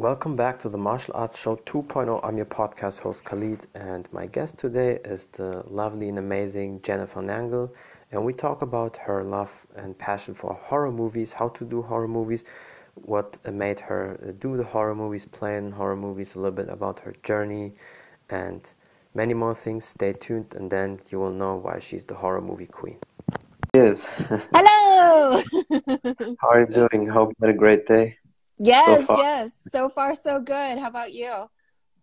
Welcome back to the Martial Arts Show 2.0. I'm your podcast host Khalid, and my guest today is the lovely and amazing Jennifer Nangle. And we talk about her love and passion for horror movies, how to do horror movies, what made her do the horror movies, plan horror movies, a little bit about her journey, and many more things. Stay tuned, and then you will know why she's the horror movie queen. Yes. Hello. How are you doing? Hope you had a great day. Yes, so yes. So far, so good. How about you?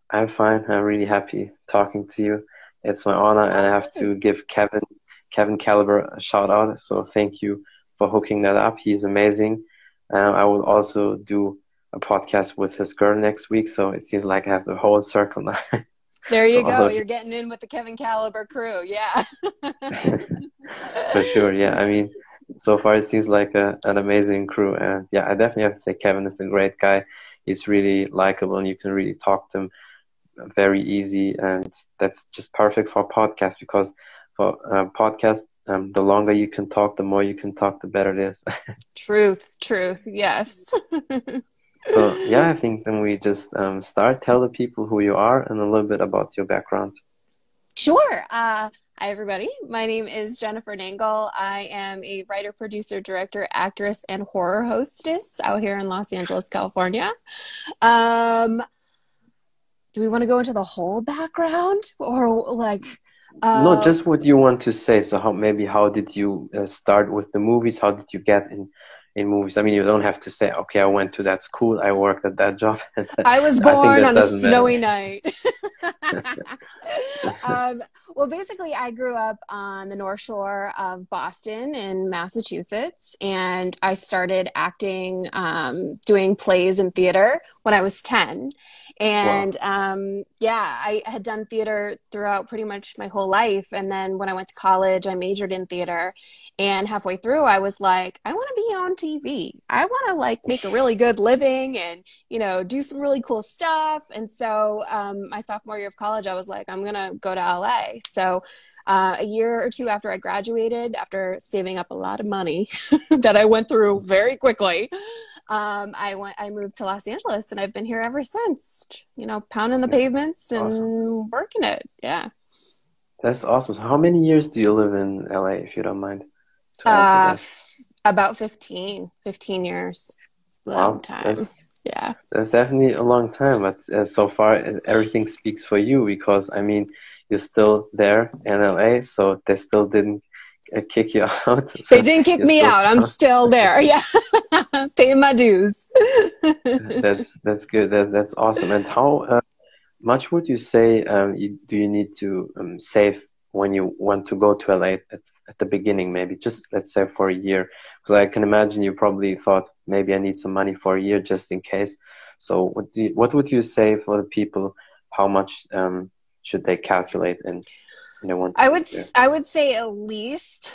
I'm fine. I'm really happy talking to you. It's my honor, and I have to give Kevin Kevin Caliber a shout out. So thank you for hooking that up. He's amazing. Uh, I will also do a podcast with his girl next week. So it seems like I have the whole circle now. There you go. You're getting in with the Kevin Caliber crew. Yeah. for sure. Yeah. I mean, so far it seems like a, an amazing crew. And yeah i definitely have to say kevin is a great guy. He's really likable and you can really talk to him very easy. And that's just perfect for a podcast because for a podcast um, the longer you can talk the more you can talk the better it is. Truth truth yes. So yeah i think then we just um, start tell the people who you are and a little bit about your background. Sure. Uh, Hi, everybody. My name is Jennifer Nangle. I am a writer, producer, director, actress, and horror hostess out here in Los Angeles, California. Um, do we want to go into the whole background or like? Uh, no, just what you want to say. So, how maybe how did you uh, start with the movies? How did you get in in movies. I mean, you don't have to say, okay, I went to that school, I worked at that job. I was born I on a snowy night. um, well, basically, I grew up on the North Shore of Boston in Massachusetts, and I started acting, um, doing plays in theater when I was 10 and wow. um, yeah i had done theater throughout pretty much my whole life and then when i went to college i majored in theater and halfway through i was like i want to be on tv i want to like make a really good living and you know do some really cool stuff and so um, my sophomore year of college i was like i'm gonna go to la so uh, a year or two after I graduated, after saving up a lot of money that I went through very quickly, um, I went, I moved to Los Angeles, and I've been here ever since. You know, pounding the pavements and awesome. working it. Yeah. That's awesome. So how many years do you live in LA, if you don't mind? Uh, f- about 15, 15 years. A long wow, time. That's, yeah. That's definitely a long time. But uh, so far, everything speaks for you because, I mean, you're still there in LA, so they still didn't uh, kick you out. So they didn't kick me out. I'm still there. Yeah, paying my dues. that's that's good. That, that's awesome. And how uh, much would you say um, you, do you need to um, save when you want to go to LA at, at the beginning? Maybe just let's say for a year, because I can imagine you probably thought maybe I need some money for a year just in case. So what do you, what would you say for the people? How much um, should they calculate and? I would I would say at least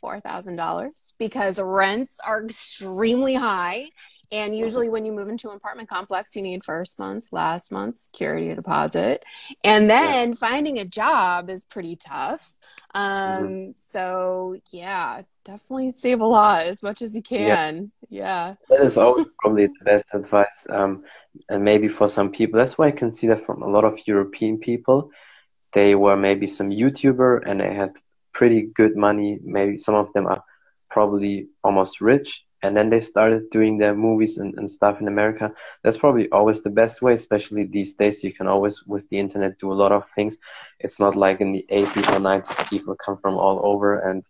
four thousand dollars because rents are extremely high. And usually, when you move into an apartment complex, you need first month's, last month's security deposit. And then yeah. finding a job is pretty tough. Um, mm-hmm. So, yeah, definitely save a lot as much as you can. Yeah. yeah. That is always probably the best advice. Um, and maybe for some people, that's why I can see that from a lot of European people they were maybe some YouTuber and they had pretty good money. Maybe some of them are probably almost rich. And then they started doing their movies and, and stuff in America. That's probably always the best way, especially these days. You can always, with the internet, do a lot of things. It's not like in the 80s or 90s, people come from all over and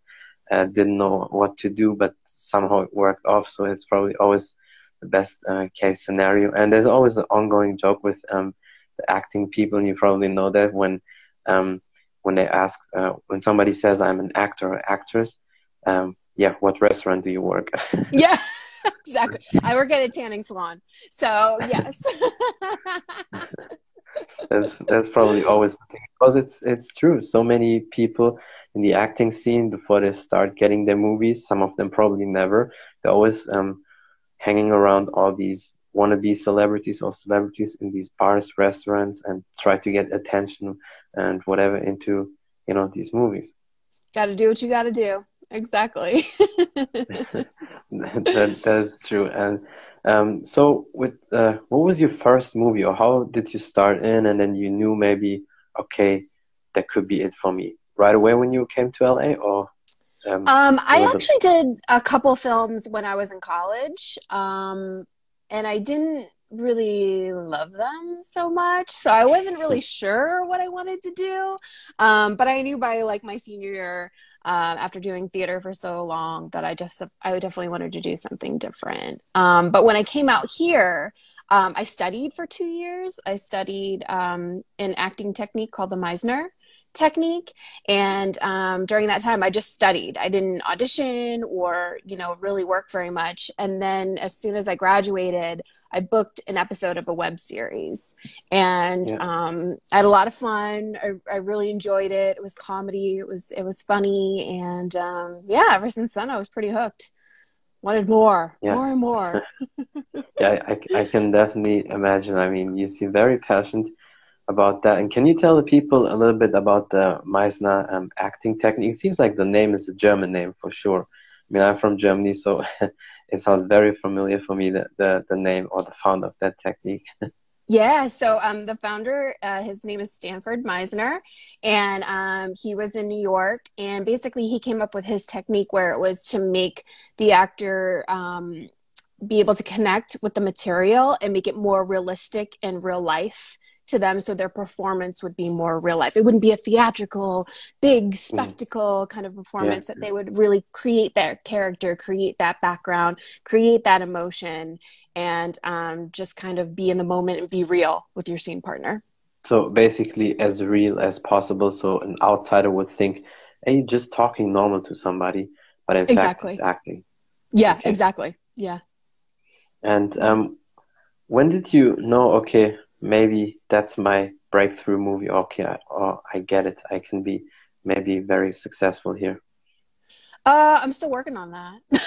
uh, didn't know what to do, but somehow it worked off. So it's probably always the best uh, case scenario. And there's always an ongoing joke with um, the acting people, and you probably know that when um, when they ask uh, when somebody says I'm an actor or actress, um, yeah, what restaurant do you work? At? yeah, exactly. I work at a tanning salon, so yes. that's that's probably always the thing because it's it's true. So many people in the acting scene before they start getting their movies, some of them probably never. They're always um, hanging around all these wannabe celebrities or celebrities in these bars, restaurants, and try to get attention and whatever into you know these movies. Got to do what you got to do. Exactly. that, that is true. And Um, so, with uh, what was your first movie, or how did you start in, and then you knew maybe, okay, that could be it for me right away when you came to LA, or? Um, um I actually did a couple films when I was in college, um, and I didn't really love them so much, so I wasn't really sure what I wanted to do. Um, but I knew by like my senior year um, after doing theater for so long that I just I definitely wanted to do something different. Um, but when I came out here, um, I studied for two years. I studied um, an acting technique called the Meisner technique. And um, during that time i just studied. I didn't audition or you know really work very much. And then as soon as i graduated i booked an episode of a web series. And yeah. um, i had a lot of fun. I, I, really enjoyed it. It was comedy. It was it was funny. And um, yeah ever since then i was pretty hooked. Wanted more yeah. more and more. Yeah I, I can definitely imagine. I mean you seem very passionate about that. And can you tell the people a little bit about the Meisner um, acting technique? It seems like the name is a German name for sure. I mean, I'm from Germany, so it sounds very familiar for me, the, the, the name or the founder of that technique. Yeah, so um, the founder, uh, his name is Sanford Meisner, and um, he was in New York. And basically, he came up with his technique where it was to make the actor um, be able to connect with the material and make it more realistic in real life to them so their performance would be more real life. It wouldn't be a theatrical, big mm. spectacle mm. kind of performance, yeah. that they would really create that character, create that background, create that emotion, and um, just kind of be in the moment and be real with your scene partner. So basically, as real as possible. So an outsider would think, hey, just talking normal to somebody, but in exactly. fact, it's acting. Yeah, okay. exactly. Yeah. And um, when did you know, okay, maybe that's my breakthrough movie. Okay, I, oh, I get it. I can be maybe very successful here. Uh, I'm still working on that.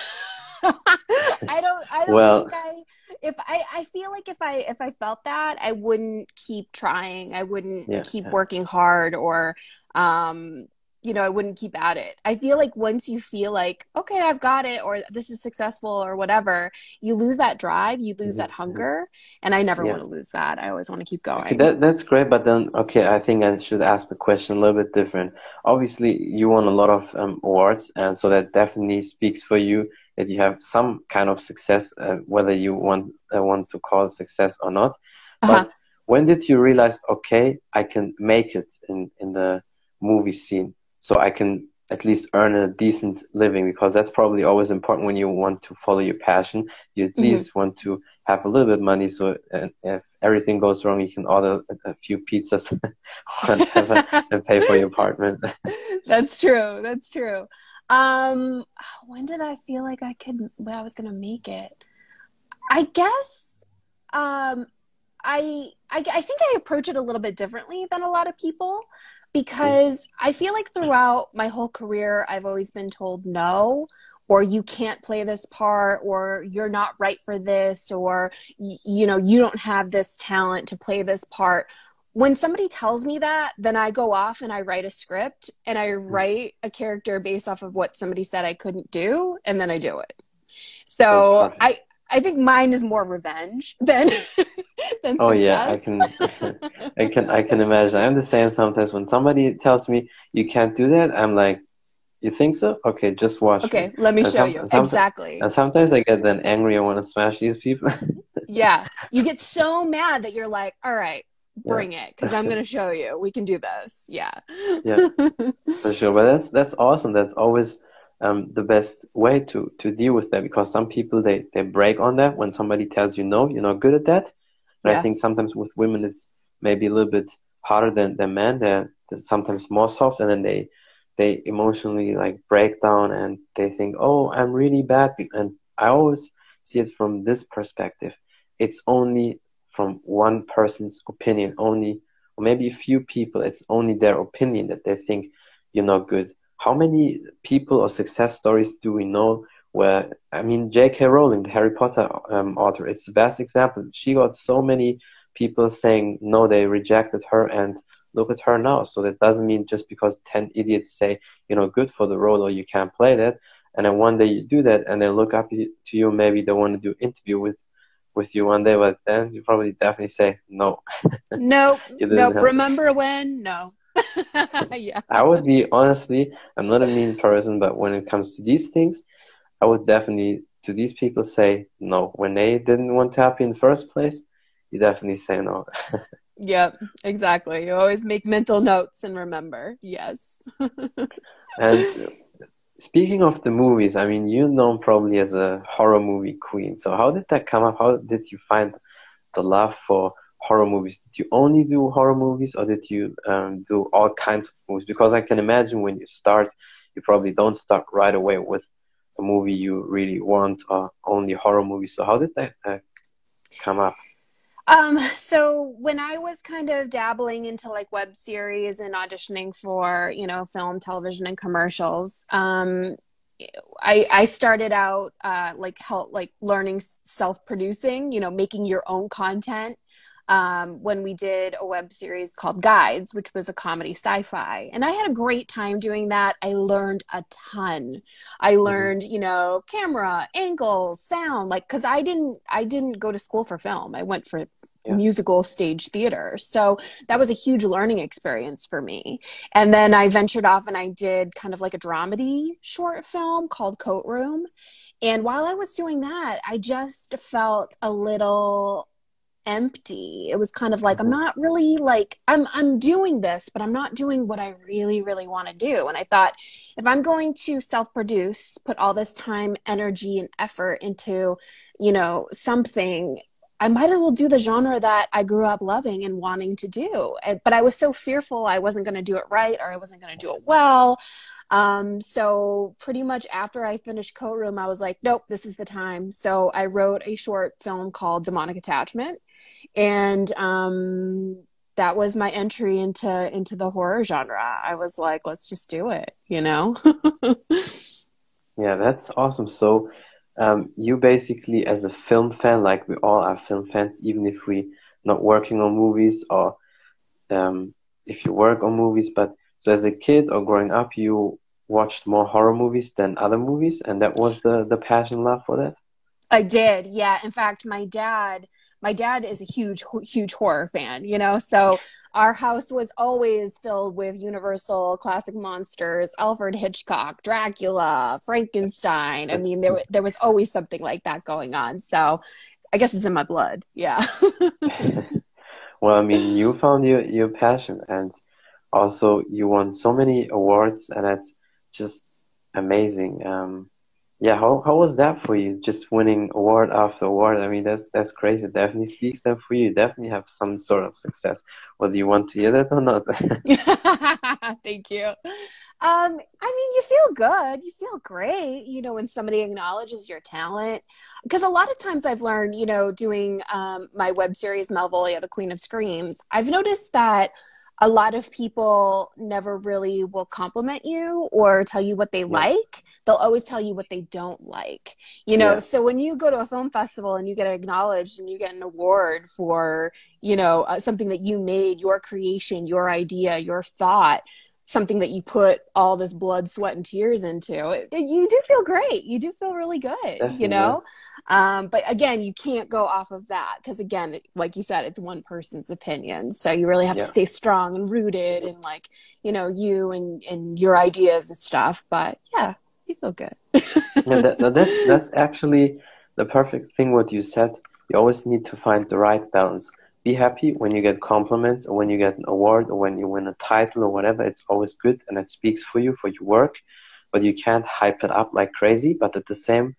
I don't. I don't well, think I. If I, I feel like if I if I felt that, I wouldn't keep trying. I wouldn't yeah, keep yeah. working hard, or um, you know, I wouldn't keep at it. I feel like once you feel like, okay, I've got it, or this is successful, or whatever, you lose that drive, you lose mm-hmm. that hunger. And I never yeah. want to lose that. I always want to keep going. Okay, that, that's great. But then, okay, I think I should ask the question a little bit different. Obviously, you won a lot of um, awards, and so that definitely speaks for you that you have some kind of success, uh, whether you want, uh, want to call it success or not. Uh-huh. But when did you realize, okay, I can make it in, in the movie scene? So I can at least earn a decent living because that's probably always important when you want to follow your passion. You at mm-hmm. least want to have a little bit of money so if everything goes wrong, you can order a, few pizzas and pay for your apartment. that's true. That's true. Um, when did I feel like I could? Well, I was gonna make it. I guess. Um, I, I I think I approach it a little bit differently than a lot of people because I feel like throughout my whole career, I've always been told no, or you can't play this part, or you're not right for this, or you know, you don't have this talent to play this part. When somebody tells me that, then I go off and I write a script and I hmm. write a character based off of what somebody said I couldn't do, and then I do it. So I I think mine is more revenge than than Oh yeah, I can I can I can imagine. I'm the same sometimes when somebody tells me you can't do that, I'm like, You think so? Okay, just watch. Okay, me. let me and show some, you. Exactly. And sometimes I get then angry I want to smash these people. yeah. You get so mad that you're like, All right, bring yeah. it because i'm going to show you we can do this yeah yeah for sure but that's that's awesome that's always um, the best way to to deal with that because some people they they break on that. When somebody tells you no you're not good at that and yeah. i think sometimes with women it's maybe a little bit harder than than men. They're, they're sometimes more soft and then they they emotionally like break down and they think oh i'm really bad and i always see it from this perspective. It's only from one person's opinion only or maybe a few people it's only their opinion that they think you're not good how many people or success stories do we know where I mean J.K. Rowling, the Harry Potter um, author, it's the best example. She got so many people saying no, they rejected her, and look at her now. So that doesn't mean just because ten idiots say you know good for the role or you can't play that, and then one day you do that, and they look up to you, maybe they want to do interview with with you one day, but then you probably definitely say no. nope. nope. Remember when? No. yeah. I would be honestly, I'm not a mean person, but when it comes to these things, I would definitely to these people say no. When they didn't want to help you in the first place, you definitely say no. yep, exactly. You always make mental notes and remember. Yes. and speaking of the movies, I mean, you known probably as a horror movie queen. So how did that come up? How did you find the love for horror movies? Did you only do horror movies, or did you um, do all kinds of movies? Because I can imagine when you start, you probably don't start right away with a movie you really want, or only horror movies. So how did that uh, come up? Um, so when I was kind of dabbling into like web series and auditioning for, you know, film, television, and commercials, um, I, I started out uh, like help like learning self-producing, you know, making your own content um, when we did a web series called Guides, which was a comedy sci-fi, and I had a great time doing that. I learned a ton. I mm-hmm. learned, you know, camera angles, sound, like because I didn't I didn't go to school for film. I went for yeah. musical stage theater. So that was a huge learning experience for me. And then I ventured off and I did kind of like a dramedy short film called Coat Room. And while I was doing that, I just felt a little empty. It was kind of like I'm not really like I'm I'm doing this, but I'm not doing what I really really want to do. And I thought if I'm going to self-produce, put all this time, energy and effort into, you know, something I might as well do the genre that I grew up loving and wanting to do. But I was so fearful I wasn't going to do it right or I wasn't going to do it well. Um, so pretty much after I finished Coat Room, I was like, nope, this is the time. So I wrote a short film called Demonic Attachment, and um, that was my entry into into the horror genre. I was like, let's just do it, you know. yeah, that's awesome. So um, you basically as a film fan like we all are film fans even if we not working on movies or um, if you work on movies but so as a kid or growing up you watched more horror movies than other movies and that was the the passion love for that? I did yeah. In fact my dad my dad is a huge huge horror fan you know? So our house was always filled with universal classic monsters alfred hitchcock dracula frankenstein. I mean there there was always something like that going on. So i guess it's in my blood yeah. Well i mean you found your your passion and also you won so many awards and that's just amazing. Um yeah how, how was that for you? Just winning award after award? I mean that's that's crazy. It definitely speaks that for you. you definitely have some sort of success whether you want to hear that or not. Thank you. Um i mean you feel good. You feel great you know when somebody acknowledges your talent. Because a lot of times i've learned you know doing um, my web series malvolia the queen of screams i've noticed that a lot of people never really will compliment you or tell you what they yeah. like. They'll always tell you what they don't like. You know, yeah. so when you go to a film festival and you get acknowledged and you get an award for, you know, uh, something that you made, your creation, your idea, your thought, something that you put all this blood, sweat, and tears into, you do feel great. You do feel really good, Definitely. you know? Um, but again, you can't go off of that because, again, like you said, it's one person's opinion. So you really have yeah. to stay strong and rooted in, like, you know, you and, and your ideas and stuff. But yeah, you feel good. yeah, that, that's, that's actually the perfect thing what you said. You always need to find the right balance be happy when you get compliments or when you get an award or when you win a title or whatever. It's always good and it speaks for you, for your work. But you can't hype it up like crazy. But at the same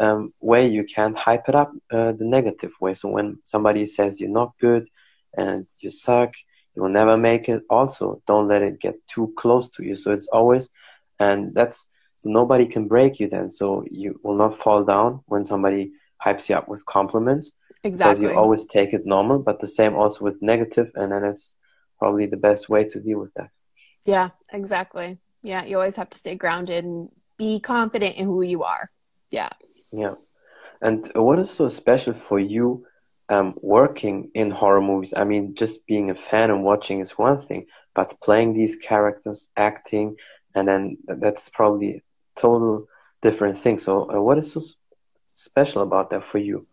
um, way, you can't hype it up uh, the negative way. So when somebody says you're not good and you suck, you will never make it, also don't let it get too close to you. So it's always, and that's, so nobody can break you then. So you will not fall down when somebody hypes you up with compliments Exactly. Because you always take it normal, but the same also with negative, and then it's probably the best way to deal with that. Yeah, exactly. Yeah, you always have to stay grounded and be confident in who you are. Yeah. Yeah. And what is so special for you um, working in horror movies? I mean, just being a fan and watching is one thing, but playing these characters, acting, and then that's probably total different thing. So, uh, what is so special about that for you?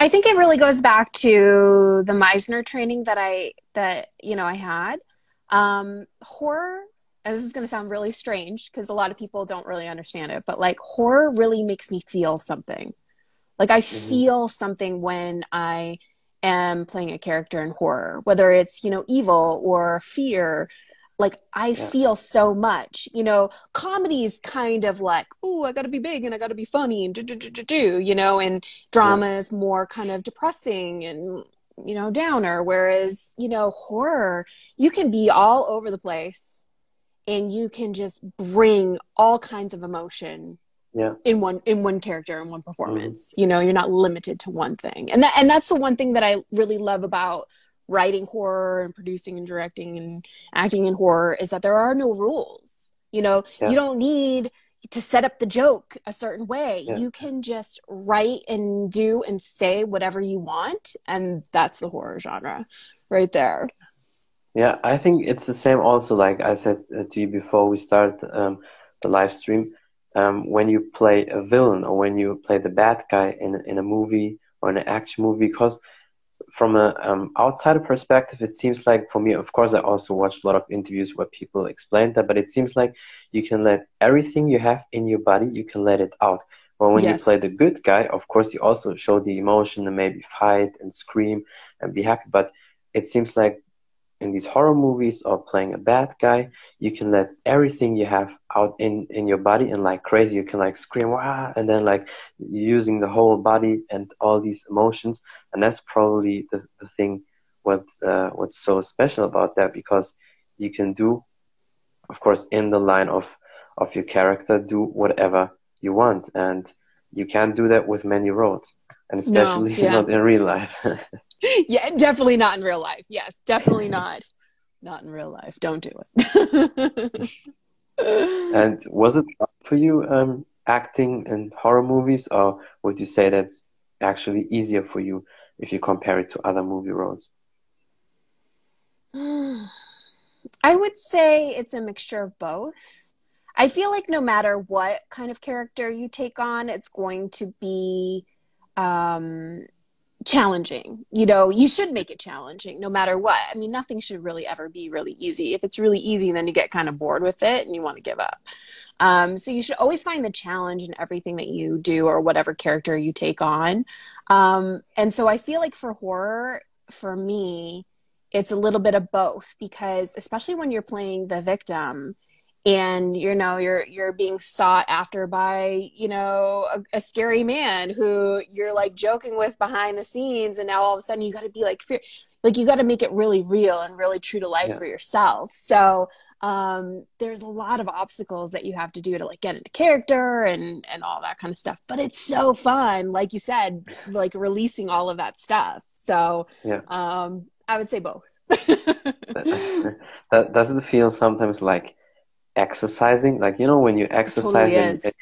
I think it really goes back to the Meisner training that I that you know I had. Um, horror, and this is going to sound really strange because a lot of people don't really understand it, but like horror really makes me feel something. Like I mm-hmm. feel something when I am playing a character in horror, whether it's you know evil or fear like I yeah. feel so much. You know, comedy's kind of like, oh, I got to be big and I got to be funny and do, do, do, do, do, you know, and drama yeah. is more kind of depressing and, you know, downer. Whereas, you know, horror, you can be all over the place and you can just bring all kinds of emotion yeah in one in one character in one performance mm you know you're not limited to one thing and that and that's the one thing that i really love about writing horror and producing and directing and acting in horror is that there are no rules. You know, yeah. you don't need to set up the joke a certain way. Yeah. You can just write and do and say whatever you want. And that's the horror genre right there. Yeah, I think it's the same also, like I said uh, to you before we start um, the live stream. Um, when you play a villain or when you play the bad guy in, in a movie or in an action movie, because from an um, outsider perspective, it seems like for me, of course, I also watched a lot of interviews where people explained that, but it seems like you can let everything you have in your body, you can let it out. Well, when yes. you play the good guy, of course, you also show the emotion and maybe fight and scream and be happy. But it seems like in these horror movies or playing a bad guy, you can let everything you have out in in your body and like crazy. You can like scream wow, and then like using the whole body and all these emotions, and that's probably the the thing what uh, what's so special about that because you can do, of course, in the line of of your character, do whatever you want, and you can't do that with many roles, and especially no, yeah. not in real life. yeah, definitely not in real life. Yes, definitely not. Not in real life. Don't do it. and was it for you um, acting in horror movies, or would you say that's actually easier for you if you compare it to other movie roles? I would say it's a mixture of both. I feel like no matter what kind of character you take on, it's going to be um, challenging. You know, you should make it challenging no matter what. I mean, nothing should really ever be really easy. If it's really easy, then you get kind of bored with it and you want to give up. Um, so you should always find the challenge in everything that you do or whatever character you take on. Um, and so I feel like for horror, for me, it's a little bit of both because especially when you're playing the victim, and you know you're you're being sought after by you know a, a, scary man who you're like joking with behind the scenes and now all of a sudden you got to be like fear like you got to make it really real and really true to life yeah. for yourself so um, there's a lot of obstacles that you have to do to like get into character and and all that kind of stuff but it's so fun like you said like releasing all of that stuff so yeah. um i would say both that, that doesn't feel sometimes like exercising. Like you know when you exercise totally and, and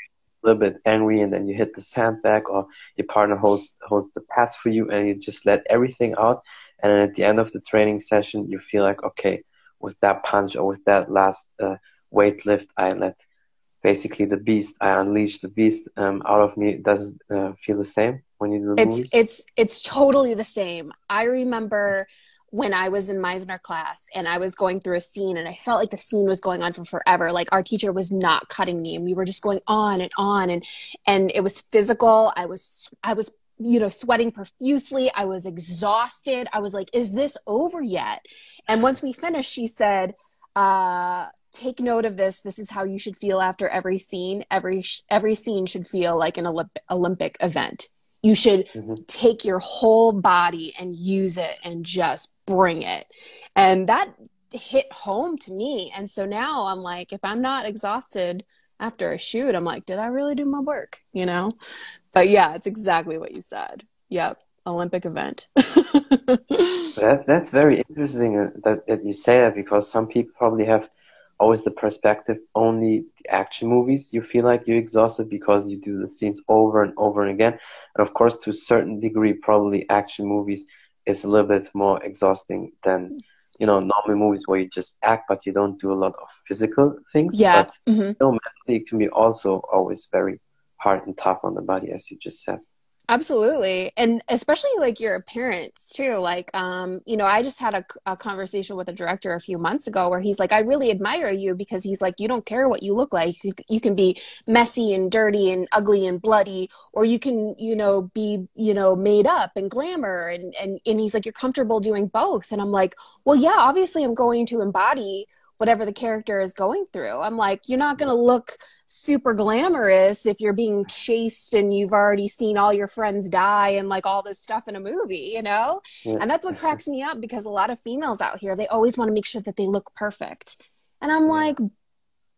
a little bit angry and then you hit the sandbag or your partner holds holds the pads for you and you just let everything out and then at the end of the training session you feel like okay with that punch or with that last uh, weight lift I let basically the beast I unleash the beast um, out of me does it uh, feel the same when you do it's movies? it's it's totally the same I remember when I was in Meisner class and I was going through a scene and I felt like the scene was going on for forever. Like our teacher was not cutting me and we were just going on and on and and it was physical. I was I was you know sweating profusely. I was exhausted. I was like, is this over yet? And once we finished, she said, uh take note of this. This is how you should feel after every scene. Every every scene should feel like an Olymp- Olympic event. You should mm-hmm. take your whole body and use it and just bring it. And that hit home to me. And so now I'm like, if I'm not exhausted after a shoot, I'm like, did I really do my work? You know? But yeah, it's exactly what you said. Yep. Olympic event. that, that's very interesting uh, that, that you say that because some people probably have always the perspective only the action movies you feel like you're exhausted because you do the scenes over and over and again and of course to a certain degree probably action movies is a little bit more exhausting than you know normal movies where you just act but you don't do a lot of physical things. Yeah. But mm-hmm. you know, mentally it can be also always very hard and tough on the body as you just said Absolutely. And especially like your appearance too. Like, um, you know, I just had a, a, conversation with a director a few months ago where he's like, I really admire you because he's like, you don't care what you look like. You, you can be messy and dirty and ugly and bloody, or you can, you know, be, you know, made up and glamour. And, and, and he's like, you're comfortable doing both. And I'm like, well, yeah, obviously I'm going to embody whatever the character is going through. I'm like, you're not going to look super glamorous if you're being chased and you've already seen all your friends die and like all this stuff in a movie, you know? Yeah. And that's what cracks me up because a lot of females out here, they always want to make sure that they look perfect. And I'm yeah. like,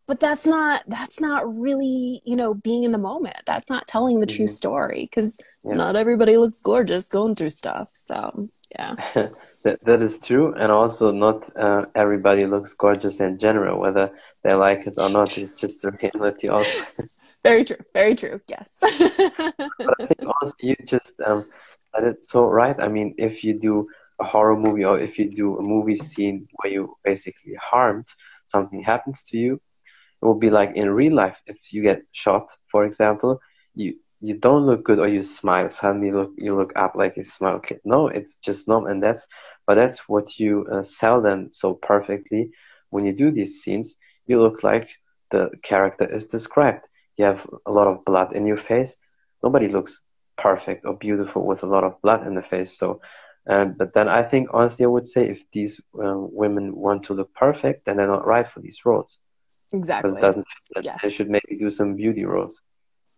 but that's not that's not really you know being in the moment that's not telling the mm-hmm. true story because yeah. not everybody looks gorgeous going through stuff so yeah that, that is true and also not uh, everybody looks gorgeous in general whether they like it or not it's just the reality also very true very true yes. But i think also you just um, said it so right. I mean if you do a horror movie or if you do a movie scene where you basically harmed something happens to you it will be like in real life. If you get shot for example you you don't look good or you smile suddenly look you look up like you smile. Okay no it's just normal and that's but that's what you uh, sell them so perfectly. When you do these scenes you look like the character is described. You have a lot of blood in your face. Nobody looks perfect or beautiful with a lot of blood in the face so um, but then i think honestly i would say if these uh, women want to look perfect then they're not right for these roles. Exactly because it doesn't yes. they should maybe do some beauty roles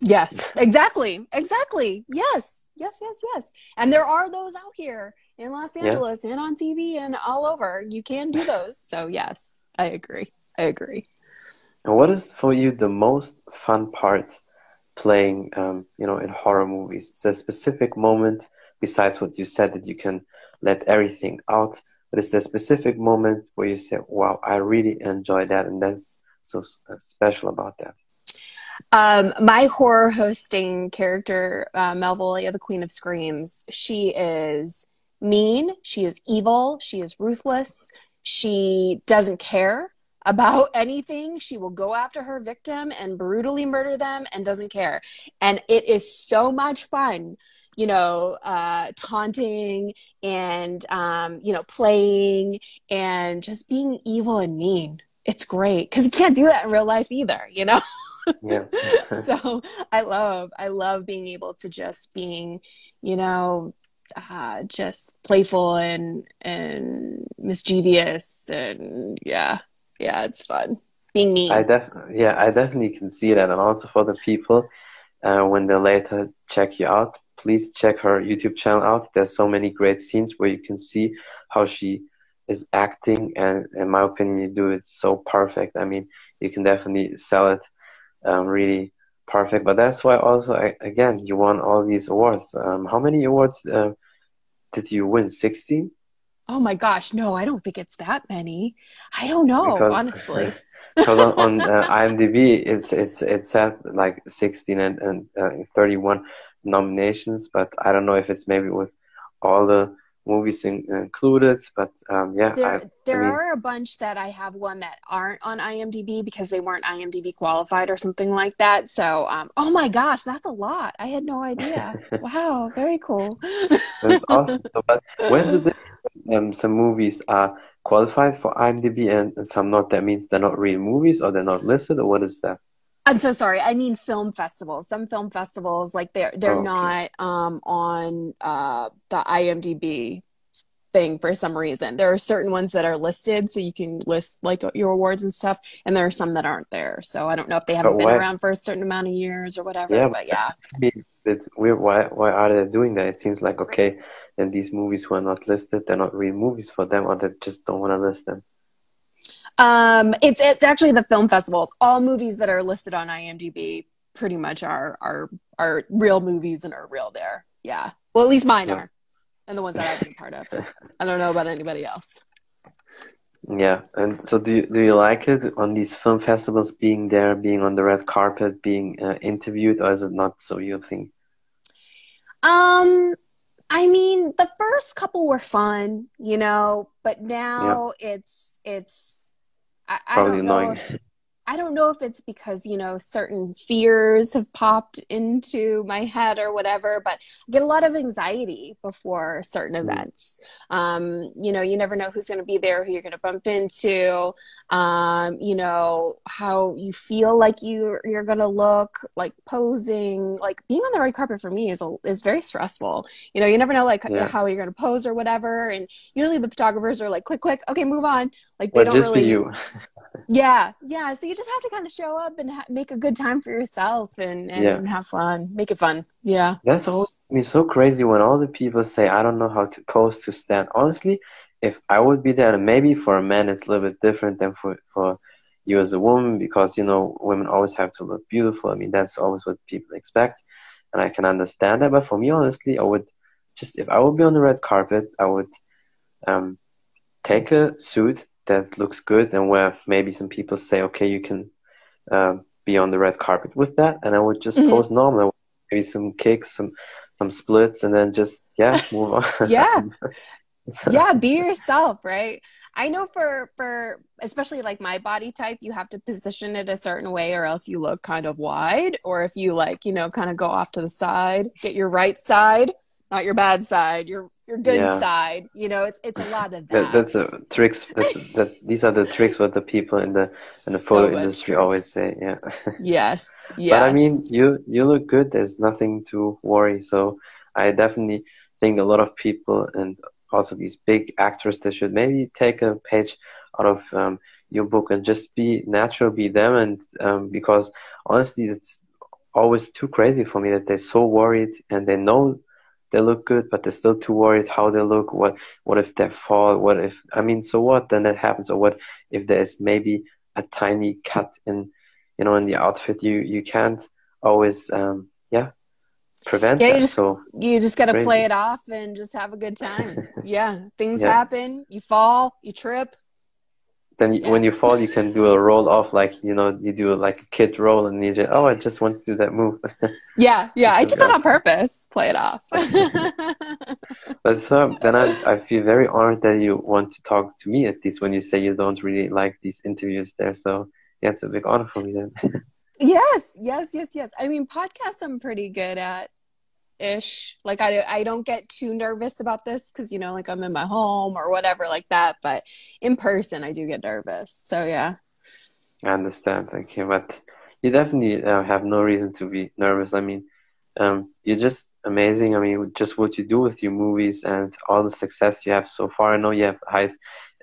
Yes, exactly. Exactly. Yes. Yes, yes, yes. And there are those out here in Los Angeles yeah. and on TV and all over. You can do those. So, yes, I agree. I agree. And what is for you the most fun part playing, um, you know, in horror movies? Is there a specific moment besides what you said that you can let everything out? But is there a specific moment where you say, wow, I really enjoy that and that's so uh, special about that? Um, my horror hosting character, uh, Malvolia, the Queen of Screams, she is mean, she is evil, she is ruthless, she doesn't care about anything. She will go after her victim and brutally murder them and doesn't care. And it is so much fun, you know, uh, taunting and, um, you know, playing and just being evil and mean. It's great because you can't do that in real life either, you know? yeah. so I love, I love being able to just being, you know, uh, just playful and and mischievous and yeah, yeah, it's fun being me. I definitely, yeah, I definitely can see that, and also for the people uh, when they later check you out, please check her YouTube channel out. There's so many great scenes where you can see how she is acting, and in my opinion, you do it so perfect. I mean, you can definitely sell it um, really perfect. But that's why also I, again you won all these awards. Um, how many awards uh, did you win? Sixteen. Oh my gosh, no, I don't think it's that many. I don't know, because, honestly. Because on, on uh, IMDb, it's it's it's at like sixteen and and uh, thirty-one nominations, but I don't know if it's maybe with all the movies in, included. But um, yeah, there, I, there I mean, are a bunch that I have one that aren't on IMDb because they weren't IMDb qualified or something like that. So, um, oh my gosh, that's a lot. I had no idea. wow, very cool. that's awesome. But where's the um, some movies are qualified for IMDb and, and some not? That means they're not real movies or they're not listed, or what is that? I'm so sorry. I mean film festivals. Some film festivals like they're they're oh, okay. not um, on uh, the IMDb thing for some reason. There are certain ones that are listed, so you can list like your awards and stuff, and there are some that aren't there. So I don't know if they haven't but been why? around for a certain amount of years or whatever. Yeah, but yeah, it's weird. Why why are they doing that? It seems like okay, then these movies who are not listed, they're not real movies for them, or they just don't want to list them. Um, it's it's actually the film festivals. All movies that are listed on IMDb pretty much are are are real movies and are real there. Yeah. Well, at least mine yeah. are, and the ones that I've been part of. I don't know about anybody else. Yeah, and so do you, do you like it on these film festivals, being there, being on the red carpet, being uh, interviewed, or is it not so you think? Um, I mean, the first couple were fun, you know, but now yeah. it's it's I, I don't know. I don't know if it's because, you know, certain fears have popped into my head or whatever, but I get a lot of anxiety before certain mm. events. Um, you know, you never know who's going to be there, who you're going to bump into, um, you know, how you feel like you, you're going to look, like posing, like being on the red carpet for me is, a, is very stressful. You know, you never know like yeah. how you're going to pose or whatever. And usually the photographers are like, click, click, okay, move on. Like they well, don't really. you. yeah yeah so you just have to kind of show up and ha- make a good time for yourself and, and yeah. have fun make it fun yeah that's always me so crazy when all the people say i don't know how to pose to stand honestly if i would be there and maybe for a man it's a little bit different than for for you as a woman because you know women always have to look beautiful i mean that's always what people expect and i can understand that but for me honestly i would just if i would be on the red carpet i would um, take a suit that looks good and where maybe some people say, okay, you can uh, be on the red carpet with that, and I would just mm-hmm. pose normal, maybe some kicks, some some splits, and then just yeah, move on. yeah, yeah, be yourself, right? I know for for especially like my body type, you have to position it a certain way, or else you look kind of wide. Or if you like, you know, kind of go off to the side, get your right side not your bad side, your your good yeah. side. You know, it's it's a lot of that. that that's a tricks. That's that. These are the tricks what the people in the in the photo so industry tricks. always say. Yeah. Yes. Yes. But I mean, you you look good. There's nothing to worry. So I definitely think a lot of people and also these big actors they should maybe take a page out of um, your book and just be natural, be them, and um, because honestly, it's always too crazy for me that they're so worried and they know they look good, but they're still too worried how they look. What what if they fall? What if I mean, so what? Then that happens. Or what if there's maybe a tiny cut in, you know, in the outfit? You you can't always, um, yeah, prevent yeah, that. You just, so you just got to play it off and just have a good time. yeah, things yeah. happen. You fall, you trip then yeah. when you fall you can do a roll off like you know you do like a kid roll and you just oh i just want to do that move. Yeah yeah i did that on purpose. Play it off. But so then I, I feel very honored that you want to talk to me at least when you say you don't really like these interviews there. So yeah it's a big honor for me then. Yes yes yes yes. I mean podcasts i'm pretty good at ish. Like I I don't get too nervous about this because you know like I'm in my home or whatever like that. But in person, I do get nervous. So yeah. I understand. Thank you, but you definitely uh, have no reason to be nervous. I mean, um, you're just amazing. I mean, just what you do with your movies and all the success you have so far. I know you have high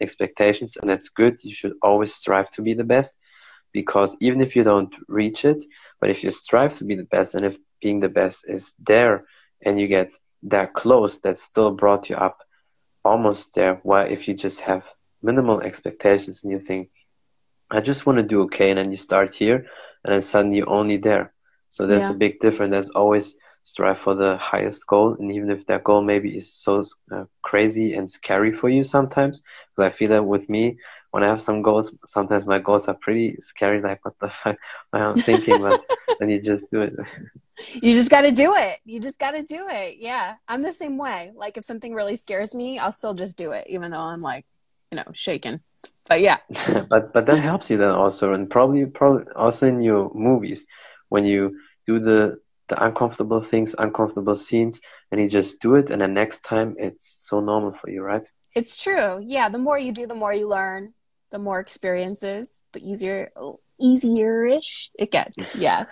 expectations, and that's good. You should always strive to be the best because even if you don't reach it, but if you strive to be the best, and if being the best is there, and you get that close, that still brought you up almost there. While if you just have minimal expectations and you think, I just want to do okay, and then you start here, and then suddenly you're only there. So there's yeah. a big difference. There's always strive for the highest goal, and even if that goal maybe is so uh, crazy and scary for you sometimes, because I feel that with me, when I have some goals, sometimes my goals are pretty scary. Like, what the fuck am I thinking? but then you just do it. You just got to do it. You just got to do it. Yeah. I'm the same way. Like, if something really scares me, I'll still just do it, even though I'm like, you know, shaking. But yeah. but but that helps you then also, and probably probably also in your movies when you do the the uncomfortable things, uncomfortable scenes, and you just do it, and the next time it's so normal for you, right? It's true. Yeah. The more you do, the more you learn the more experiences, the easier easier-ish it gets. Yeah.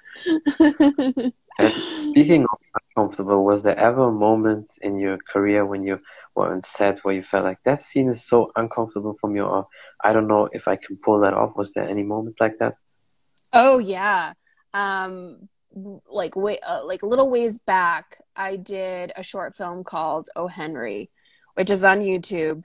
speaking of uncomfortable, was there ever a moment in your career when you were on set where you felt like that scene is so uncomfortable for me, or I don't know if I can pull that off? Was there any moment like that? Oh yeah. Um, like way uh, like a little ways back, I did a short film called Oh Henry, which is on YouTube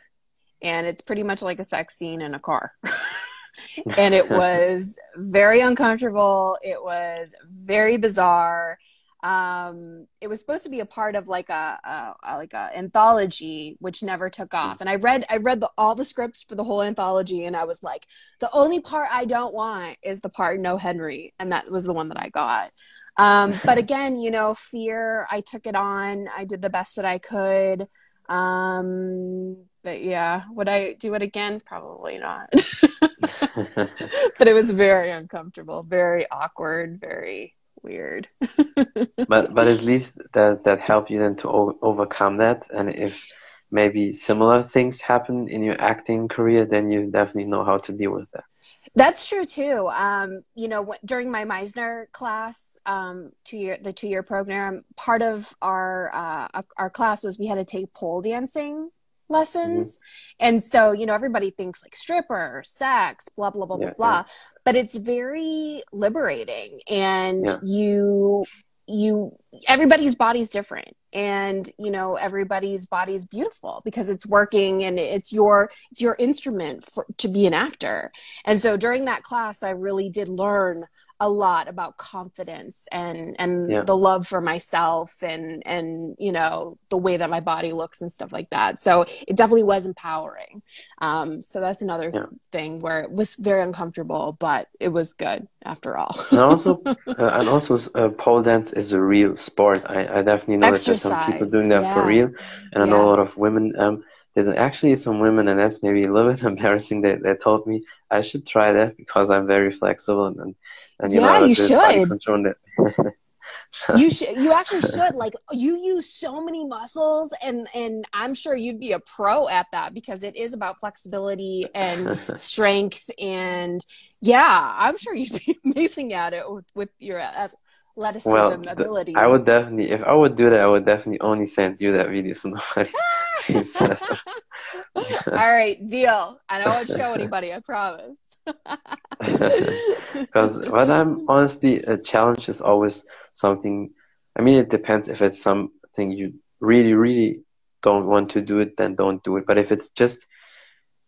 and it's pretty much like a sex scene in a car. and it was very uncomfortable. It was very bizarre. Um, it was supposed to be a part of like a, a, a like a anthology, which never took off. And I read I read the, all the scripts for the whole anthology, and I was like, the only part I don't want is the part No Henry, and that was the one that I got. Um, but again, you know, fear. I took it on. I did the best that I could. Um, but yeah, would I do it again? Probably not. but it was very uncomfortable, very awkward, very weird. but but at least that that helped you then to o- overcome that. And if maybe similar things happen in your acting career, then you definitely know how to deal with that. That's true too. Um, you know, during my Meisner class, um, two year the two year program, part of our uh, our class was we had to take pole dancing lessons, mm-hmm. and so you know everybody thinks like stripper, sex, blah blah blah yeah, blah blah, yeah. but it's very liberating, and yeah. you you everybody's body's different and you know everybody's body's beautiful because it's working and it's your it's your instrument for, to be an actor and so during that class i really did learn a lot about confidence and and yeah. the love for myself and and you know the way that my body looks and stuff like that so it definitely was empowering um so that's another yeah. thing where it was very uncomfortable but it was good after all and also uh, and also uh, pole dance is a real sport i, I definitely know Exercise. that there's some people doing that yeah. for real and i know a lot of women um there's actually some women and that's maybe a little bit embarrassing they, they told me i should try that because i'm very flexible and, and and you yeah, know, you should. you should. You actually should. Like you use so many muscles, and and I'm sure you'd be a pro at that because it is about flexibility and strength. And yeah, I'm sure you'd be amazing at it with, with your athleticism well, abilities. I would definitely, if I would do that, I would definitely only send you that video so nobody sees that. All right, deal. I won't show anybody. I promise. Because what I'm honestly a challenge is always something. I mean, it depends. If it's something you really, really don't want to do it, then don't do it. But if it's just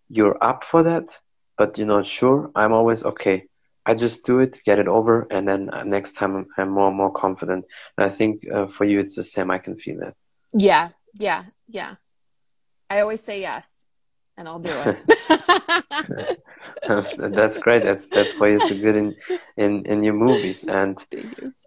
you're up for that, but you're not sure, I'm always okay. I just do it, get it over, and then uh, next time I'm, I'm, more and more confident. And I think uh, for you, it's the same. I can feel that. Yeah, yeah, yeah. I always say yes, and I'll do it. that's great. That's that's why you're so good in in in your movies. And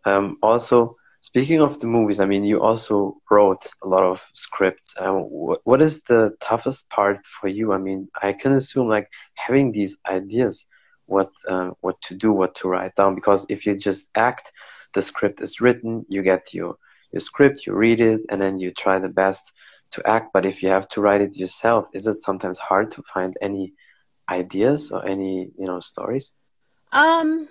um, also, speaking of the movies, I mean, you also wrote a lot of scripts. Um, what what is the toughest part for you? I mean, I can assume like having these ideas, what uh, what to do, what to write down. Because if you just act, the script is written. You get your your script, you read it, and then you try the best to act but if you have to write it yourself is it sometimes hard to find any ideas or any you know stories? Um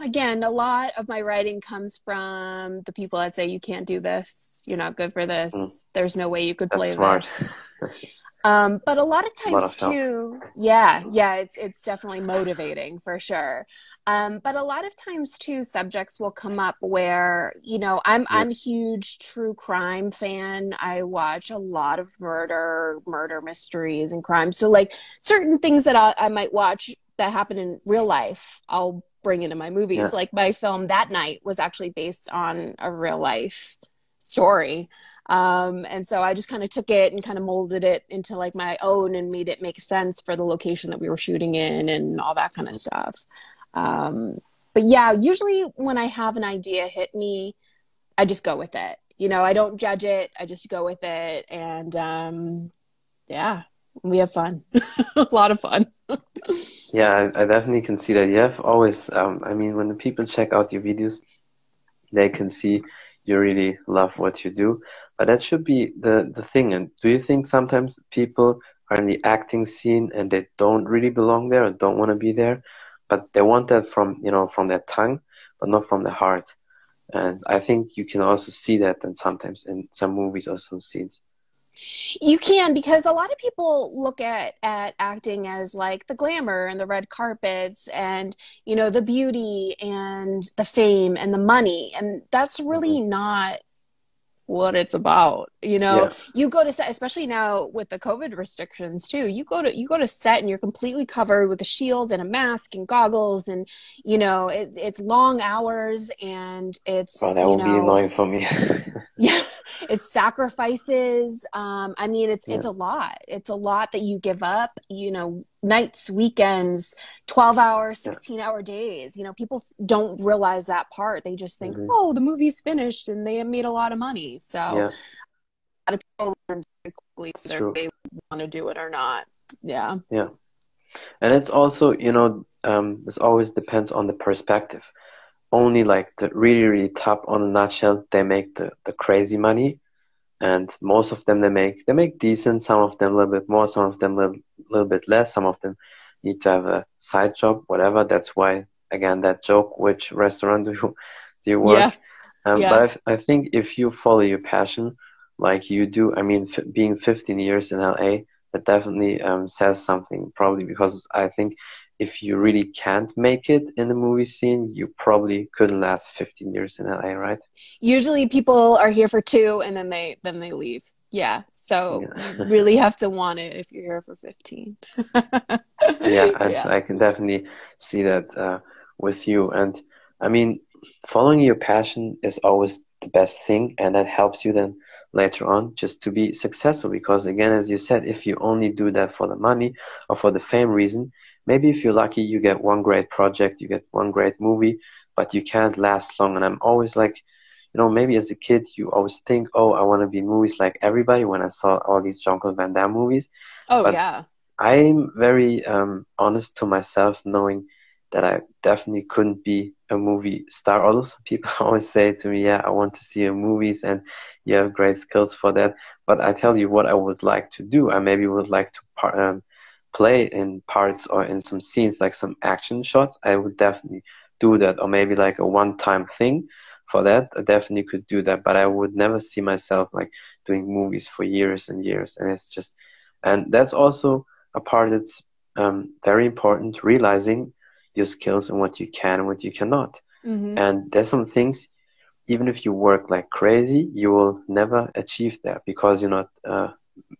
again a lot of my writing comes from the people that say you can't do this. You're not good for this. Mm. there's no way you could play this um but a lot of times lot of too yeah yeah it's it's definitely motivating for sure um, but a lot of times too, subjects will come up where you know I'm. I'm huge true crime fan. I watch a lot of murder, murder mysteries, and crime. So like certain things that I, I might watch that happen in real life, I'll bring into my movies. Yeah. Like my film that night was actually based on a real life story. Um, and so I just kind of took it and kind of molded it into like my own and made it make sense for the location that we were shooting in and all that kind of stuff. Um, but yeah, usually when I have an idea hit me, I just go with it. You know, I don't judge it. I just go with it. And um, yeah, we have fun. a lot of fun. yeah, I, I, definitely can see that. You have always, um, I mean, when the people check out your videos, they can see you really love what you do. But that should be the, the thing. And do you think sometimes people are in the acting scene and they don't really belong there or don't want to be there? but they want that from you know from their tongue but not from the heart and i think you can also see that then sometimes in some movies or some scenes you can because a lot of people look at at acting as like the glamour and the red carpets and you know the beauty and the fame and the money and that's really mm-hmm. not what it's about you know yeah. you go to set especially now with the covid restrictions too you go to you go to set and you're completely covered with a shield and a mask and goggles and you know it, it's long hours and it's oh, that will know, be annoying for me yeah it's sacrifices um i mean it's yeah. it's a lot it's a lot that you give up you know nights weekends 12 hour 16 hour days. You know people don't realize that part. They just think mm-hmm. oh the movie's finished and they have made a lot of money. So yeah. a lot of people learn very quickly whether they want to do it or not. Yeah. Yeah. And it's also you know um, this always depends on the perspective. Only like the really really top on the nutshell they make the, the crazy money and most of them they make they make decent some of them a little bit more some of them a little, little bit less some of them need to have a side job whatever that's why again that joke which restaurant do you do you work yeah. Um, yeah. but I, I think if you follow your passion like you do i mean f- being 15 years in la that definitely um, says something probably because i think if you really can't make it in the movie scene, you probably couldn't last 15 years in LA, right? Usually people are here for two and then they then they leave. Yeah. So yeah. you really have to want it if you're here for 15. yeah, yeah, I can definitely see that uh, with you. And I mean, following your passion is always the best thing and that helps you then later on just to be successful because again as you said if you only do that for the money or for the fame reason maybe if you're lucky, you get one great project, you get one great movie, but you can't last long. And I'm always like, you know, maybe as a kid, you always think, oh, I want to be in movies like everybody when I saw all these Jean-Claude Van Damme movies. Oh, but yeah. I'm very um, honest to myself, knowing that I definitely couldn't be a movie star. Although some people always say to me, yeah, I want to see your movies and you have great skills for that. But I tell you what I would like to do. I maybe would like to um, play in parts or in some scenes, like some action shots, I would definitely do that. Or maybe like a one time thing for that. I definitely could do that. But I would never see myself like doing movies for years and years. And it's just, and that's also a part that's um, very important, realizing your skills and what you can and what you cannot. Mm-hmm. And there's some things, even if you work like crazy, you will never achieve that because you're not uh,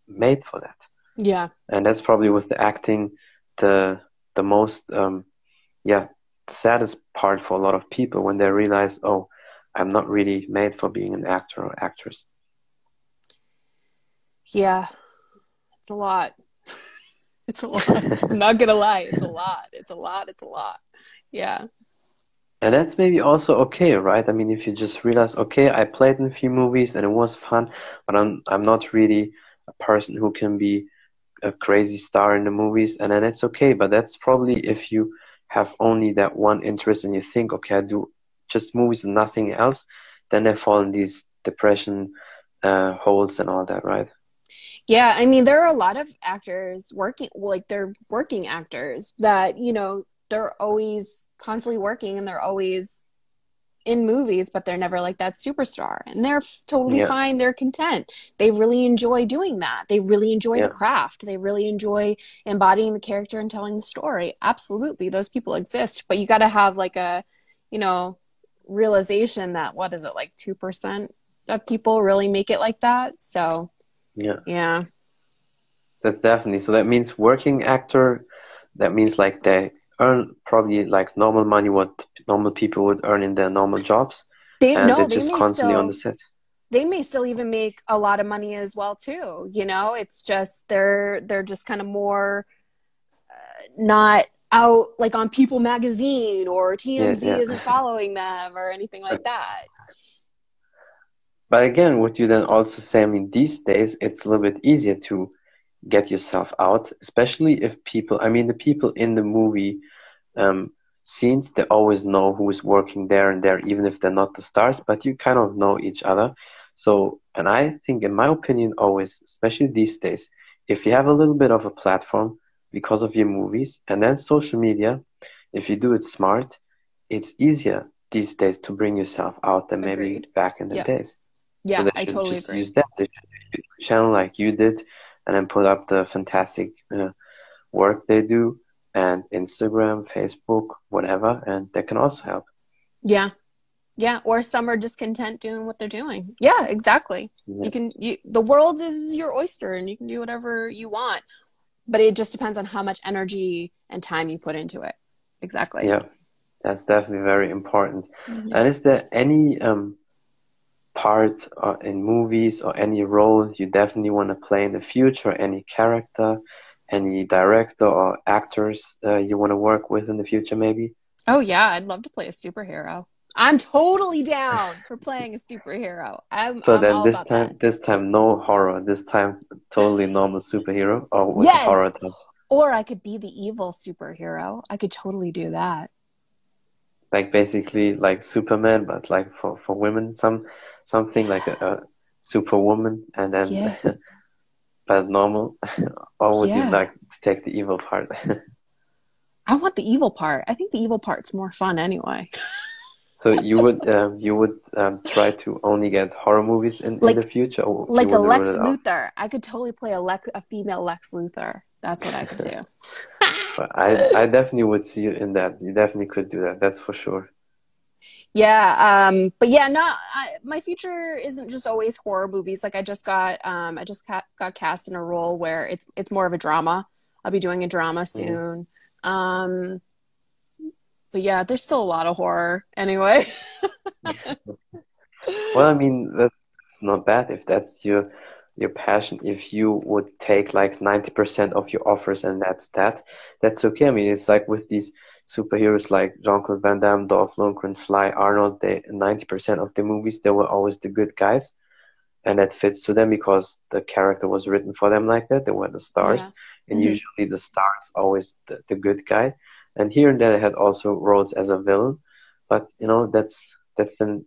made for that. Yeah. And that's probably with the acting the the most um yeah, saddest part for a lot of people when they realize, oh, I'm not really made for being an actor or actress. Yeah. It's a lot. it's a lot. I'm not gonna lie, it's a lot. It's a lot, it's a lot. Yeah. And that's maybe also okay, right? I mean, if you just realize, okay, I played in a few movies and it was fun, but I'm I'm not really a person who can be a crazy star in the movies and then it's okay. But that's probably if you have only that one interest and you think okay i do just movies and nothing else then they fall in these depression uh, holes and all that right? Yeah i mean there are a lot of actors working like they're working actors that you know they're always constantly working and they're always in movies, but they're never like that superstar. And they're totally yeah. fine. They're content. They really enjoy doing that. They really enjoy yeah. the craft. They really enjoy embodying the character and telling the story. Absolutely. Those people exist. But you got to have like a, you know, realization that what is it, like 2% of people really make it like that. So, yeah. Yeah. That definitely. So that means working actor, that means like they earn probably like normal money what normal people would earn in their normal jobs. They, and no, they're just constantly still, on the set. they may still even make a lot of money as well too you know? It's just they're they're just kind of more uh, not out like on people magazine or tmz yeah, yeah. isn't following them or anything like that. but again what you then also say i mean these days it's a little bit easier to get yourself out, especially if people, I mean, the people in the movie um, scenes, they always know who is working there and there, even if they're not the stars, but you kind of know each other. So, and I think, in my opinion, always, especially these days, if you have a little bit of a platform because of your movies and then social media, if you do it smart, it's easier these days to bring yourself out than maybe Agreed. back in the yeah. days. Yeah, so I totally just agree. Use that. They should channel like you did and then put up the fantastic uh, work they do and Instagram, Facebook, whatever, and that can also help. Yeah. Yeah, or some are just content doing what they're doing. Yeah, exactly. Yeah. You can you the world is your oyster and you can do whatever you want. But it just depends on how much energy and time you put into it. Exactly. Yeah. That's definitely very important. Mm-hmm. And is there any um part uh, in movies or any role you definitely want to play in the future, any character, any director or actors uh, you want to work with in the future, maybe? Oh, yeah, I'd love to play a superhero. I'm totally down for playing a superhero. I'm, so I'm then this time, that. this time no horror. This time totally normal superhero or with yes! horror. Time? Or I could be the evil superhero. I could totally do that. Like basically like Superman, but like for, for women, some something like a, a superwoman, and then Yeah. but normal. or would Yeah. you like to take the evil part? I want the evil part. I think the evil part's more fun anyway. so you would um, you would um, try to only get horror movies in, Like- in the future, Like a Lex rule it out? Luthor. I could totally play a Lex, a female Lex Luthor. That's what I could do. I I definitely would see you in that. You definitely could do that. That's for sure. Yeah, um, but yeah, not I, my future isn't just always horror movies. Like I just got, um, I just ca- got cast in a role where it's it's more of a drama. I'll be doing a drama soon. Um, but yeah, there's still a lot of horror anyway. Well, I mean, that's not bad if that's your your passion. If you would take like 90% of your offers and that's that, that's okay. I mean, it's like with these superheroes like Jean-Claude Van Damme, Dolph Lundgren, Sly, Arnold, they 90% of the movies, they were always the good guys. And that fits to them because the character was written for them like that. They were the stars. Yeah. And Mhm. usually the star is always the, the good guy. And here and there they had also roles as a villain. But you know, that's that's then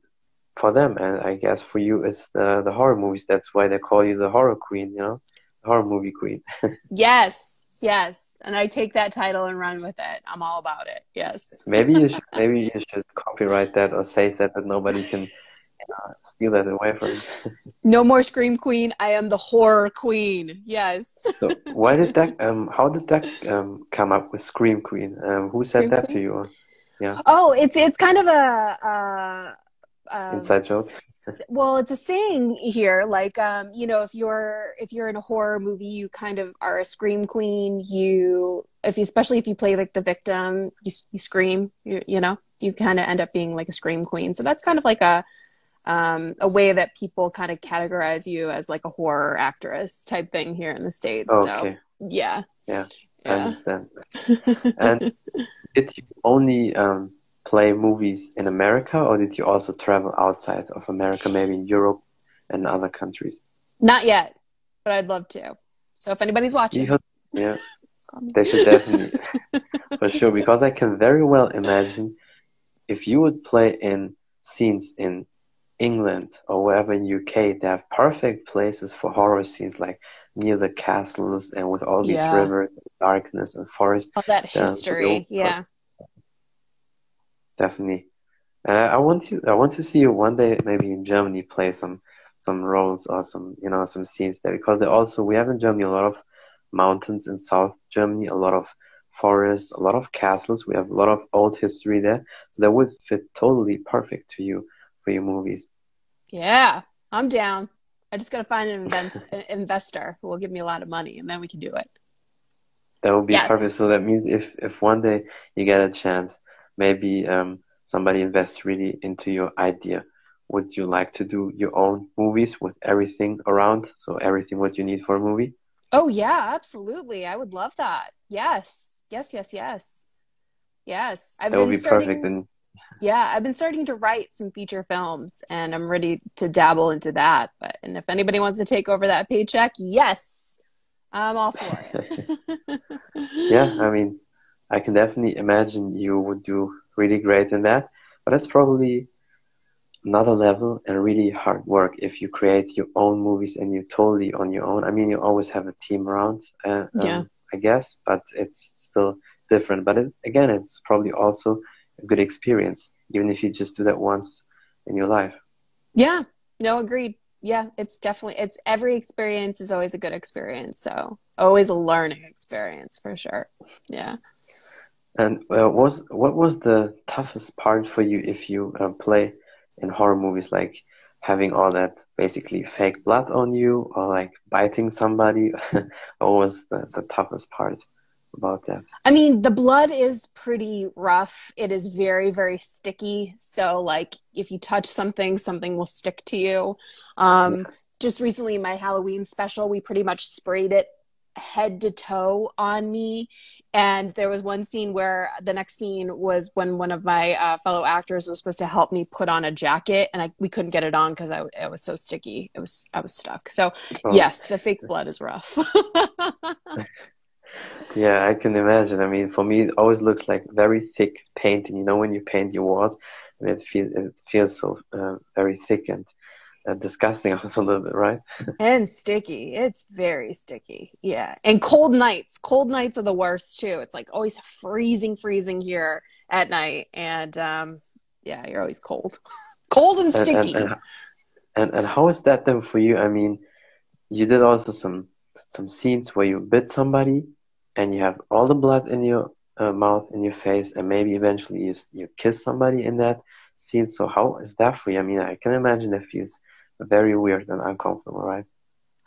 for them and I guess for you it's the the horror movies. That's why they call you the horror queen, you know? Horror movie queen. Yes, yes, and I take that title and run with it. I'm all about it. Yes. Maybe you should maybe you should copyright that or save that that nobody can uh, steal that away from you. No more scream queen. I am the horror queen. Yes. So why did that um how did that um come up with Scream Queen? Um who said Scream that Queen? to you? Yeah. Oh, it's it's kind of a, a, a Inside joke? well, it's a saying here. Like, um, you know, if you're if you're in a horror movie, you kind of are a scream queen. You, if you, especially if you play like the victim, you you scream. You, you know, you kind of end up being like a scream queen. So that's kind of like a um, a way that people kind of categorize you as like a horror actress type thing here in the states. Okay, So yeah, Yeah, I understand. And did you only um play movies in America or did you also travel outside of America, maybe in Europe and other countries? Not yet, but I'd love to. So if anybody's watching, yeah. They should definitely, for sure, because I can very well imagine if you would play in scenes in England or wherever in UK, they have perfect places for horror scenes, like near the castles and with all these Yeah. rivers, darkness and forest. all that history. Yeah. Definitely, and I, I want to, I want to see you one day, maybe in Germany, play some some roles or some, you know, some scenes there, because they also we have in Germany a lot of mountains in South Germany, a lot of forests, a lot of castles. We have a lot of old history there, so that would fit totally perfect to you for your movies. Yeah. I'm down. I just got to find an invent- uh, investor who will give me a lot of money and then we can do it. That would be Yes. perfect. So that means if if one day you get a chance, maybe um, somebody invests really into your idea. Would you like to do your own movies with everything around? So everything what you need for a movie? Oh, yeah, absolutely. I would love that. Yes. Yes, yes, yes. Yes. I've That would be starting, perfect. And yeah, I've been starting to write some feature films and I'm ready to dabble into that. But, and if anybody wants to take over that paycheck, yes, I'm all for it. yeah, I mean, I can definitely imagine you would do really great in that. But that's probably another level and really hard work if you create your own movies and you're totally on your own. I mean, you always have a team around, uh, Yeah. um, I guess, but it's still different. But it, again, it's probably also a good experience, even if you just do that once in your life. Yeah, no, agreed. Yeah, it's definitely it's every experience is always a good experience. So always a learning experience for sure. Yeah. And uh, was what was the toughest part for you if you uh, play in horror movies, like having all that basically fake blood on you, or like biting somebody? what was the, the toughest part about that? I mean, the blood is pretty rough. It is very, very sticky. So, like, if you touch something, something will stick to you. Um, just recently, in my Halloween special, we pretty much sprayed it head to toe on me. And there was one scene where the next scene was when one of my uh, fellow actors was supposed to help me put on a jacket, and I, we couldn't get it on because I it was so sticky. It was I was stuck. So Oh, yes, the fake blood is rough. yeah, I can imagine. I mean, for me, it always looks like very thick painting. You know, when you paint your walls, and it feels it feels so uh, very thick and uh, disgusting, also a little bit, right? and sticky. It's very sticky. Yeah, and cold nights. Cold nights are the worst too. It's like always freezing, freezing here at night, and um, yeah, you're always cold, cold and sticky. And and, and and how is that then for you? I mean, you did also some some scenes where you bit somebody and you have all the blood in your uh, mouth in your face and maybe eventually you, you kiss somebody in that scene so how is that for you i mean i can imagine it feels very weird and uncomfortable right?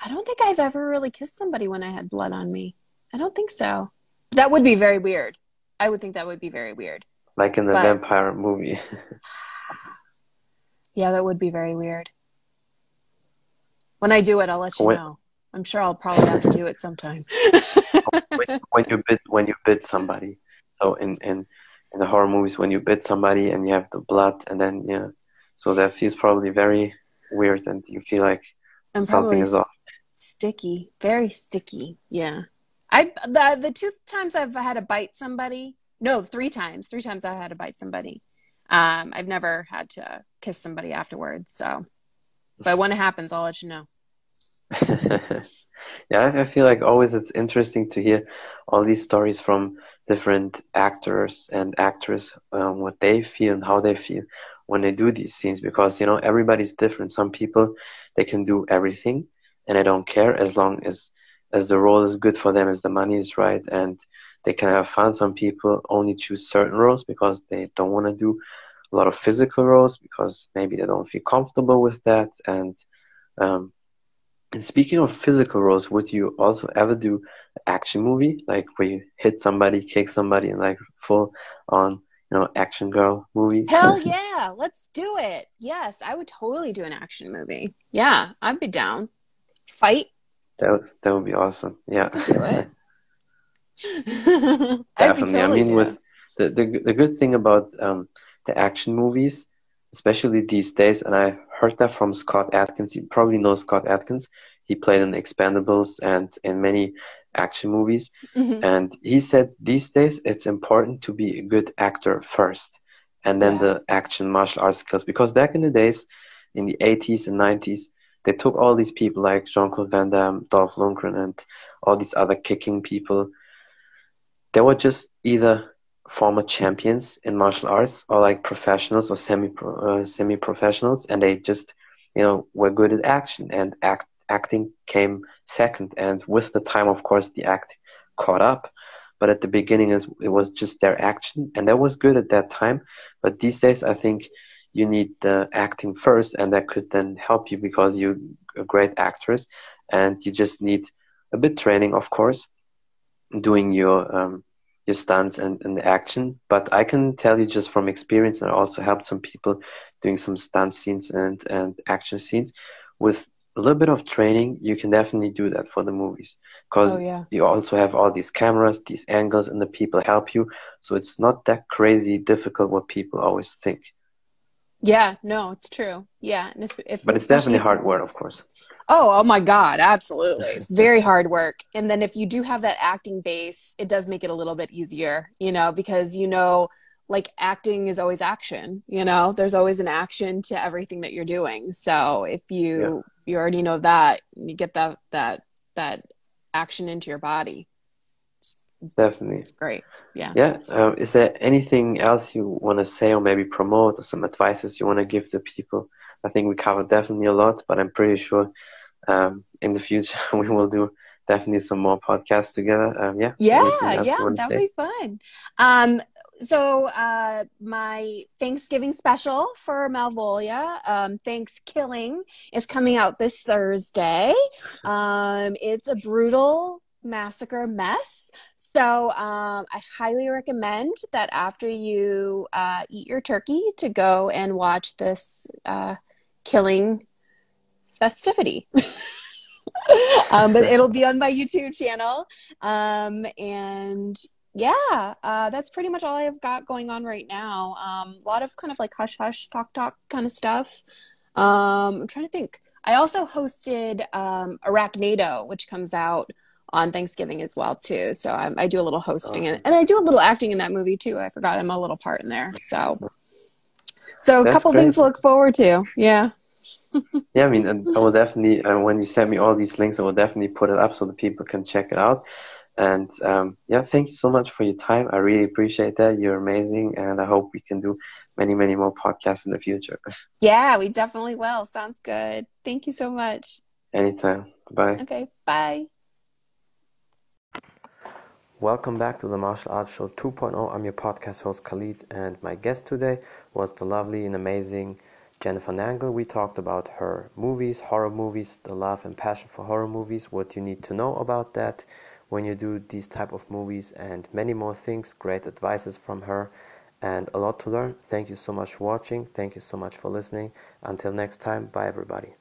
I don't think i've ever really kissed somebody when i had blood on me. I don't think so. That would be very weird. I would think that would be very weird. Like in the but, vampire movie. Yeah that would be very weird. When i do it i'll let you when, know. I'm sure i'll probably have to do it sometime. When, when, you bid when you bid somebody. So in in in the horror movies, when you bid somebody and you have the blood, and then yeah, so that feels probably very weird, and you feel like and something is off. Sticky, very sticky. Yeah, I the the two times I've had to bite somebody. No, three times. Three times I had to bite somebody. Um, I've never had to kiss somebody afterwards. So, but when it happens, I'll let you know. yeah, I feel like always it's interesting to hear all these stories from different actors and actors, um, what they feel and how they feel when they do these scenes, because you know everybody's different. Some people they can do everything and they don't care as long as as the role is good for them, as the money is right, and they can have fun. Some people only choose certain roles because they don't want to do a lot of physical roles because maybe they don't feel comfortable with that and um, and speaking of physical roles, would you also ever do action movie, like where you hit somebody, kick somebody, and like full on, you know, action girl movie? Hell yeah, let's do it. Yes, I would totally do an action movie. Yeah, I'd be down. Fight. That would, that would be awesome. Yeah. do it. Definitely. Totally I mean, with the, the the good thing about um, the action movies, especially these days, and I heard that from Scott Adkins. You probably know Scott Adkins. He played in Expendables and in many action movies. Mm-hmm. And he said these days it's important to be a good actor first and then yeah. the action martial arts skills. Because back in the days, in the 80s and 90s, they took all these people like Jean Claude Van Damme, Dolph Lundgren, and all these other kicking people. They were just either former champions in martial arts or like professionals or semi uh, semi professionals and they just you know were good at action and act acting came second and with the time of course the act caught up but at the beginning it was just their action and that was good at that time but these days i think you need the acting first and that could then help you because you're a great actress and you just need a bit training of course doing your um, your stunts and, and the action. But I can tell you just from experience, and I also helped some people doing some stunt scenes and, and action scenes. With a little bit of training, you can definitely do that for the movies because oh, yeah. you also have all these cameras, these angles, and the people help you. So it's not that crazy difficult what people always think. Yeah, no, it's true. Yeah, if, but it's definitely hard work, of course. Oh, oh my God, absolutely. Very hard work. And then if you do have that acting base, it does make it a little bit easier, you know, because you know, like acting is always action, you know, there's always an action to everything that you're doing. So if you yeah. you already know that, you get that that that action into your body. It's, Definitely. It's great. Yeah. Yeah. Um, is there anything else you want to say or maybe promote or some advices you want to give the people? I think we covered definitely a lot, but I'm pretty sure um, in the future we will do definitely some more podcasts together. Um, yeah. Yeah, yeah, that would be fun. Um, so uh, my Thanksgiving special for Malvolia, um, Thanksgiving, is coming out this Thursday. Um, it's a brutal massacre mess. So um, I highly recommend that after you uh, eat your turkey to go and watch this uh, killing festivity. um, but it'll be on my YouTube channel. Um, and yeah, uh, that's pretty much all I've got going on right now. Um, a lot of kind of like hush hush talk talk kind of stuff. Um, I'm trying to think. I also hosted um, Arachnado, which comes out on Thanksgiving as well too. So I, I do a little hosting awesome. and, and I do a little acting in that movie too. I forgot I'm a little part in there. So so a couple great. things to look forward to. Yeah. yeah, I mean, I will definitely uh, when you send me all these links, I will definitely put it up so the people can check it out. And um, yeah, thank you so much for your time. I really appreciate that. You're amazing, and I hope we can do many, many more podcasts in the future. Yeah, we definitely will. Sounds good. Thank you so much. Anytime. Bye. Okay. Bye. Welcome back to the Martial Arts Show 2.0. I'm your podcast host Khalid, and my guest today was the lovely and amazing Jennifer Nangle. We talked about her movies, horror movies, the love and passion for horror movies, what you need to know about that when you do these type of movies, and many more things. Great advices from her and a lot to learn. Thank you so much for watching. Thank you so much for listening. Until next time, bye everybody.